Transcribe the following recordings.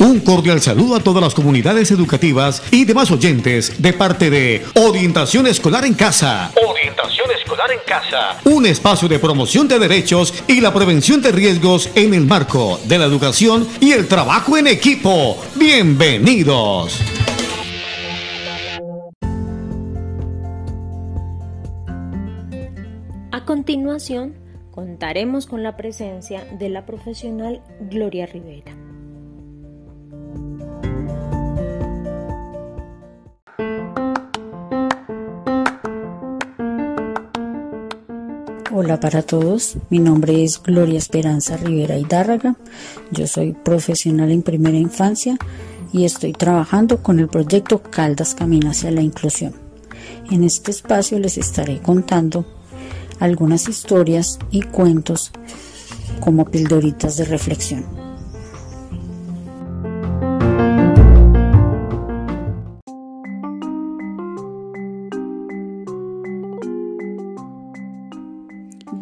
Un cordial saludo a todas las comunidades educativas y demás oyentes de parte de Orientación Escolar en Casa. Orientación Escolar en Casa. Un espacio de promoción de derechos y la prevención de riesgos en el marco de la educación y el trabajo en equipo. Bienvenidos. A continuación, contaremos con la presencia de la profesional Gloria Rivera. Hola para todos, mi nombre es Gloria Esperanza Rivera Hidárraga, yo soy profesional en primera infancia y estoy trabajando con el proyecto Caldas Camina hacia la Inclusión. En este espacio les estaré contando algunas historias y cuentos como pildoritas de reflexión.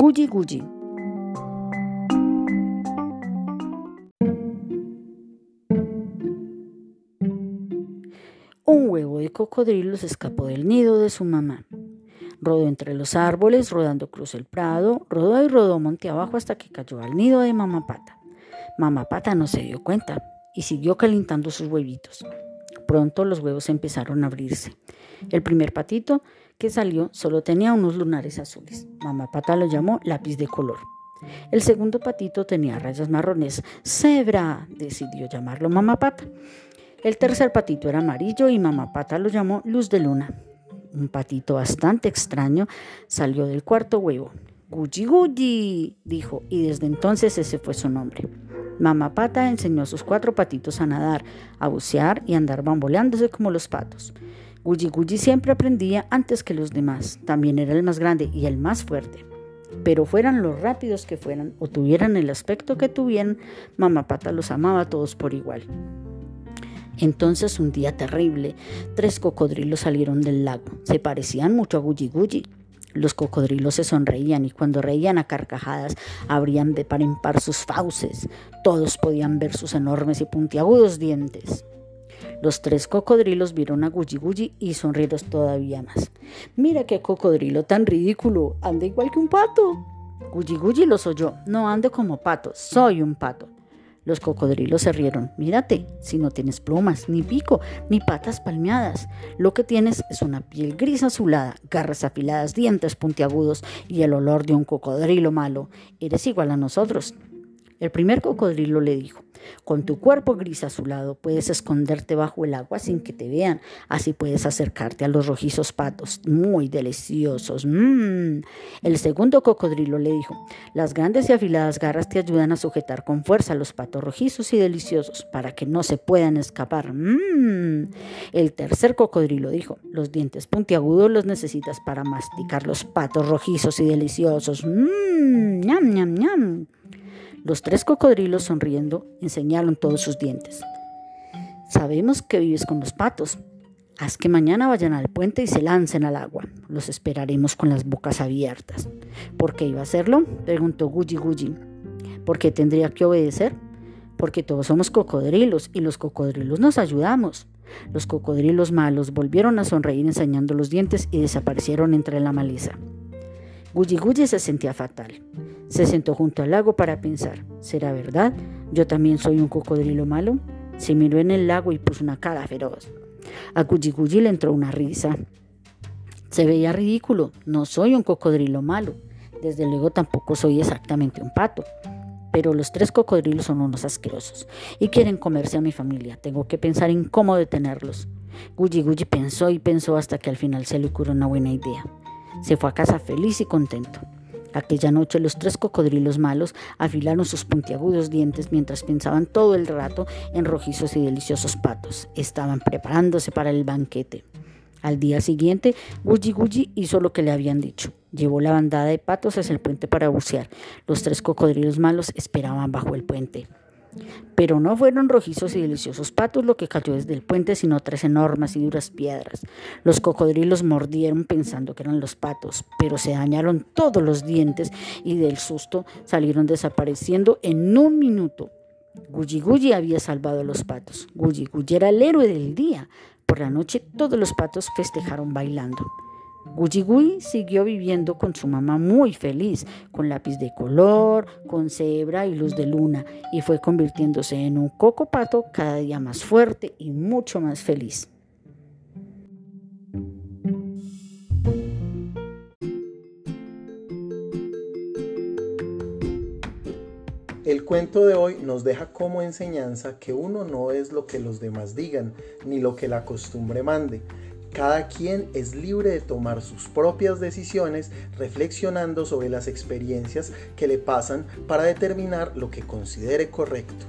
Guji Guji. Un huevo de cocodrilo se escapó del nido de su mamá. Rodó entre los árboles, rodando cruz el prado, rodó y rodó monte abajo hasta que cayó al nido de mamá pata. Mamá pata no se dio cuenta y siguió calentando sus huevitos. Pronto los huevos empezaron a abrirse. El primer patito que salió solo tenía unos lunares azules. Mamá Pata lo llamó lápiz de color. El segundo patito tenía rayas marrones. Cebra, decidió llamarlo Mamá Pata. El tercer patito era amarillo y Mamá Pata lo llamó luz de luna. Un patito bastante extraño salió del cuarto huevo. Guji Guji, dijo, y desde entonces ese fue su nombre. Mamá Pata enseñó a sus cuatro patitos a nadar, a bucear y a andar bamboleándose como los patos. Guji Guji siempre aprendía antes que los demás. También era el más grande y el más fuerte. Pero fueran los rápidos que fueran o tuvieran el aspecto que tuvieran, Mamá Pata los amaba a todos por igual. Entonces, un día terrible, tres cocodrilos salieron del lago. Se parecían mucho a Guji Guji. Los cocodrilos se sonreían y cuando reían a carcajadas abrían de par en par sus fauces. Todos podían ver sus enormes y puntiagudos dientes. Los tres cocodrilos vieron a Guji Guji y sonrieron todavía más. Mira qué cocodrilo tan ridículo, anda igual que un pato. Guji Guji los oyó, no ande como pato, soy un pato. Los cocodrilos se rieron. Mírate, si no tienes plumas, ni pico, ni patas palmeadas. Lo que tienes es una piel gris azulada, garras afiladas, dientes puntiagudos y el olor de un cocodrilo malo. Eres igual a nosotros. El primer cocodrilo le dijo, con tu cuerpo gris azulado puedes esconderte bajo el agua sin que te vean, así puedes acercarte a los rojizos patos, muy deliciosos. Mm. El segundo cocodrilo le dijo, las grandes y afiladas garras te ayudan a sujetar con fuerza los patos rojizos y deliciosos para que no se puedan escapar. Mm. El tercer cocodrilo dijo, los dientes puntiagudos los necesitas para masticar los patos rojizos y deliciosos. Mm. ñam, ñam, ñam. Los tres cocodrilos sonriendo enseñaron todos sus dientes. Sabemos que vives con los patos. Haz que mañana vayan al puente y se lancen al agua. Los esperaremos con las bocas abiertas. ¿Por qué iba a hacerlo? preguntó Guji Guji. ¿Por qué tendría que obedecer? Porque todos somos cocodrilos y los cocodrilos nos ayudamos. Los cocodrilos malos volvieron a sonreír enseñando los dientes y desaparecieron entre la maleza. Guji Guji se sentía fatal. Se sentó junto al lago para pensar, ¿será verdad? ¿Yo también soy un cocodrilo malo? Se miró en el lago y puso una cara feroz. A Guji le entró una risa. Se veía ridículo, no soy un cocodrilo malo. Desde luego tampoco soy exactamente un pato. Pero los tres cocodrilos son unos asquerosos y quieren comerse a mi familia. Tengo que pensar en cómo detenerlos. Guji Guji pensó y pensó hasta que al final se le ocurrió una buena idea. Se fue a casa feliz y contento. Aquella noche los tres cocodrilos malos afilaron sus puntiagudos dientes mientras pensaban todo el rato en rojizos y deliciosos patos. Estaban preparándose para el banquete. Al día siguiente, Guji Guji hizo lo que le habían dicho. Llevó la bandada de patos hacia el puente para bucear. Los tres cocodrilos malos esperaban bajo el puente. Pero no fueron rojizos y deliciosos patos lo que cayó desde el puente, sino tres enormes y duras piedras. Los cocodrilos mordieron pensando que eran los patos, pero se dañaron todos los dientes y del susto salieron desapareciendo en un minuto. Gulli Gulli había salvado a los patos. Gulli Gulli era el héroe del día. Por la noche todos los patos festejaron bailando. Gulli siguió viviendo con su mamá muy feliz, con lápiz de color, con cebra y luz de luna, y fue convirtiéndose en un coco pato cada día más fuerte y mucho más feliz. El cuento de hoy nos deja como enseñanza que uno no es lo que los demás digan, ni lo que la costumbre mande. Cada quien es libre de tomar sus propias decisiones reflexionando sobre las experiencias que le pasan para determinar lo que considere correcto.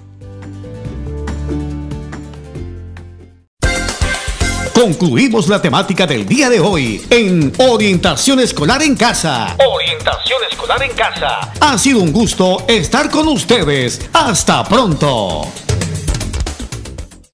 Concluimos la temática del día de hoy en Orientación Escolar en Casa. Orientación Escolar en Casa. Ha sido un gusto estar con ustedes. Hasta pronto.